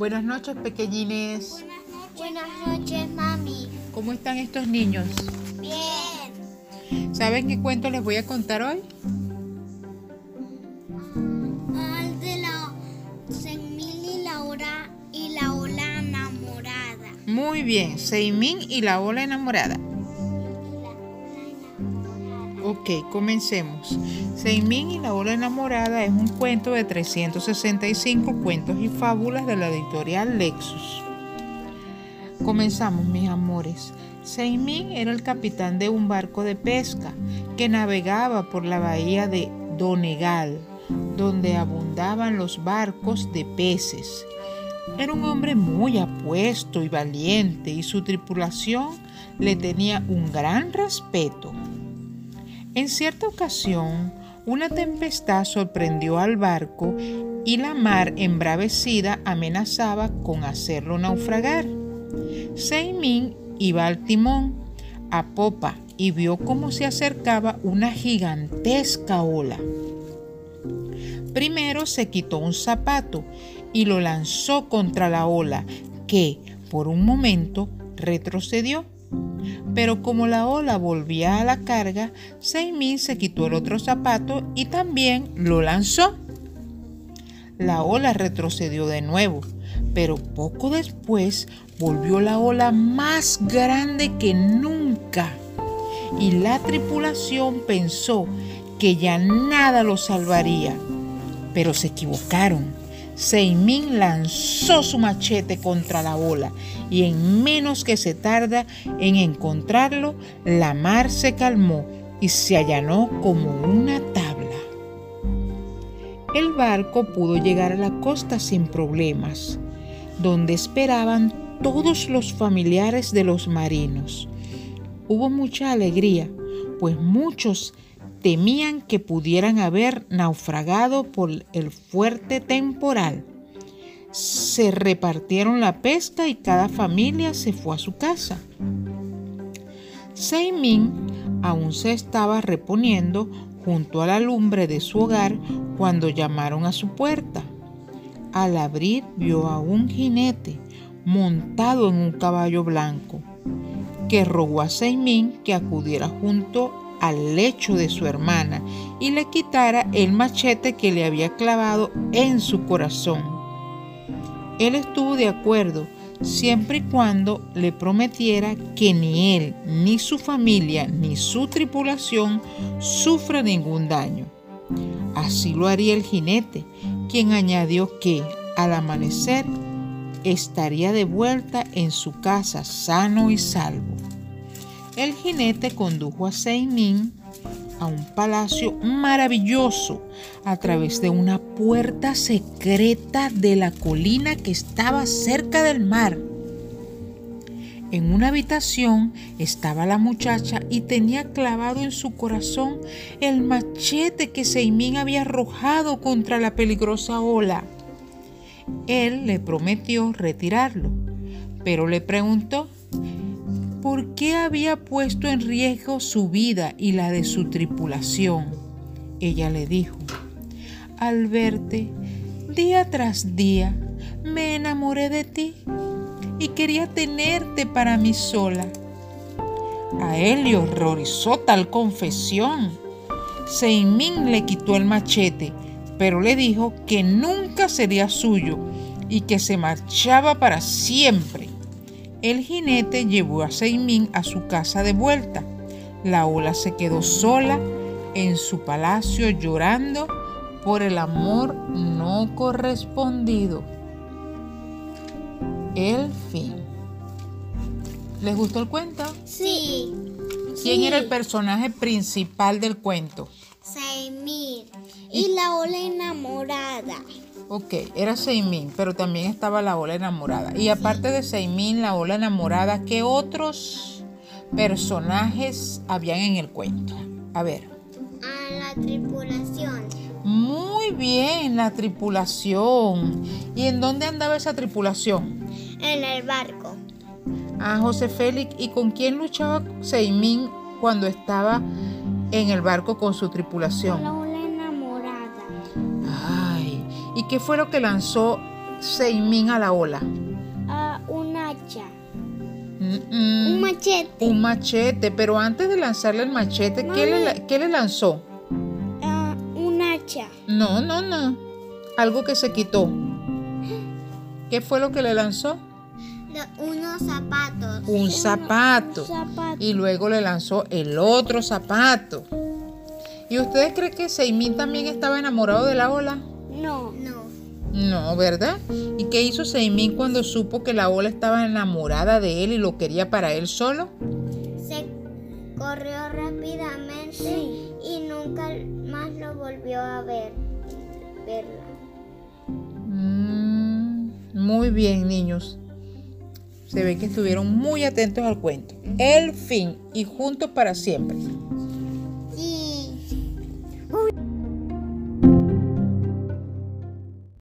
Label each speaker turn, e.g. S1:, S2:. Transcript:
S1: Buenas noches, pequeñines.
S2: Buenas noches, mami.
S1: ¿Cómo están estos niños?
S2: Bien.
S1: ¿Saben qué cuento les voy a contar hoy?
S2: Al de la Senmil y la hora y la ola enamorada.
S1: Muy bien, Seimín y la ola enamorada. Ok, comencemos. Seimín y la ola enamorada es un cuento de 365 cuentos y fábulas de la editorial Lexus. Comenzamos, mis amores. Seimín era el capitán de un barco de pesca que navegaba por la bahía de Donegal, donde abundaban los barcos de peces. Era un hombre muy apuesto y valiente y su tripulación le tenía un gran respeto. En cierta ocasión, una tempestad sorprendió al barco y la mar embravecida amenazaba con hacerlo naufragar. Seimin iba al timón, a popa, y vio cómo se acercaba una gigantesca ola. Primero se quitó un zapato y lo lanzó contra la ola, que por un momento retrocedió. Pero como la ola volvía a la carga, Seimin se quitó el otro zapato y también lo lanzó. La ola retrocedió de nuevo, pero poco después volvió la ola más grande que nunca. Y la tripulación pensó que ya nada lo salvaría. Pero se equivocaron. Seimin lanzó su machete contra la ola y en menos que se tarda en encontrarlo, la mar se calmó y se allanó como una tabla. El barco pudo llegar a la costa sin problemas, donde esperaban todos los familiares de los marinos. Hubo mucha alegría, pues muchos temían que pudieran haber naufragado por el fuerte temporal. Se repartieron la pesca y cada familia se fue a su casa. Seimin aún se estaba reponiendo junto a la lumbre de su hogar cuando llamaron a su puerta. Al abrir vio a un jinete montado en un caballo blanco, que rogó a Seimin que acudiera junto al lecho de su hermana y le quitara el machete que le había clavado en su corazón. Él estuvo de acuerdo siempre y cuando le prometiera que ni él, ni su familia, ni su tripulación sufra ningún daño. Así lo haría el jinete, quien añadió que al amanecer estaría de vuelta en su casa sano y salvo. El jinete condujo a Seimin a un palacio maravilloso a través de una puerta secreta de la colina que estaba cerca del mar. En una habitación estaba la muchacha y tenía clavado en su corazón el machete que Seimín había arrojado contra la peligrosa ola. Él le prometió retirarlo, pero le preguntó por qué había puesto en riesgo su vida y la de su tripulación. Ella le dijo, al verte día tras día, me enamoré de ti y quería tenerte para mí sola. A él le horrorizó tal confesión. Seimín le quitó el machete, pero le dijo que nunca sería suyo y que se marchaba para siempre. El jinete llevó a Seimín a su casa de vuelta. La ola se quedó sola en su palacio llorando por el amor no correspondido. El fin. ¿Les gustó el cuento?
S2: Sí.
S1: ¿Quién era el personaje principal del cuento?
S2: Seimir. Y la ola enamorada.
S1: Ok, era Seimin, pero también estaba la ola enamorada. Y aparte de Seimin, la ola enamorada, ¿qué otros personajes habían en el cuento? A ver.
S2: A la tripulación.
S1: Muy bien, la tripulación. ¿Y en dónde andaba esa tripulación?
S2: En el barco.
S1: Ah, José Félix. ¿Y con quién luchaba Seimin cuando estaba en el barco con su tripulación? ¿Y qué fue lo que lanzó Seimín a la ola?
S2: Ah, un hacha.
S1: Mm, mm,
S2: Un machete.
S1: un machete, pero antes de lanzarle el machete, ¿qué le, la- qué le lanzó?
S2: Ah, un hacha.
S1: No, no, no. Algo que se quitó. ¿Qué fue lo que le lanzó?
S2: unos zapatos.
S1: Un zapato.
S2: zapato.
S1: Y luego le lanzó el otro zapato. ¿Y ustedes creen que Seimín también estaba enamorado de la ola?
S2: No. No.
S1: No, ¿verdad? ¿Y qué hizo Seimín cuando supo que la ola estaba enamorada de él y lo quería para él solo?
S2: Se corrió rápidamente y nunca más lo volvió a ver. Verla.
S1: Mm, muy bien, niños. Se ve que estuvieron muy atentos al cuento. El fin y juntos para siempre.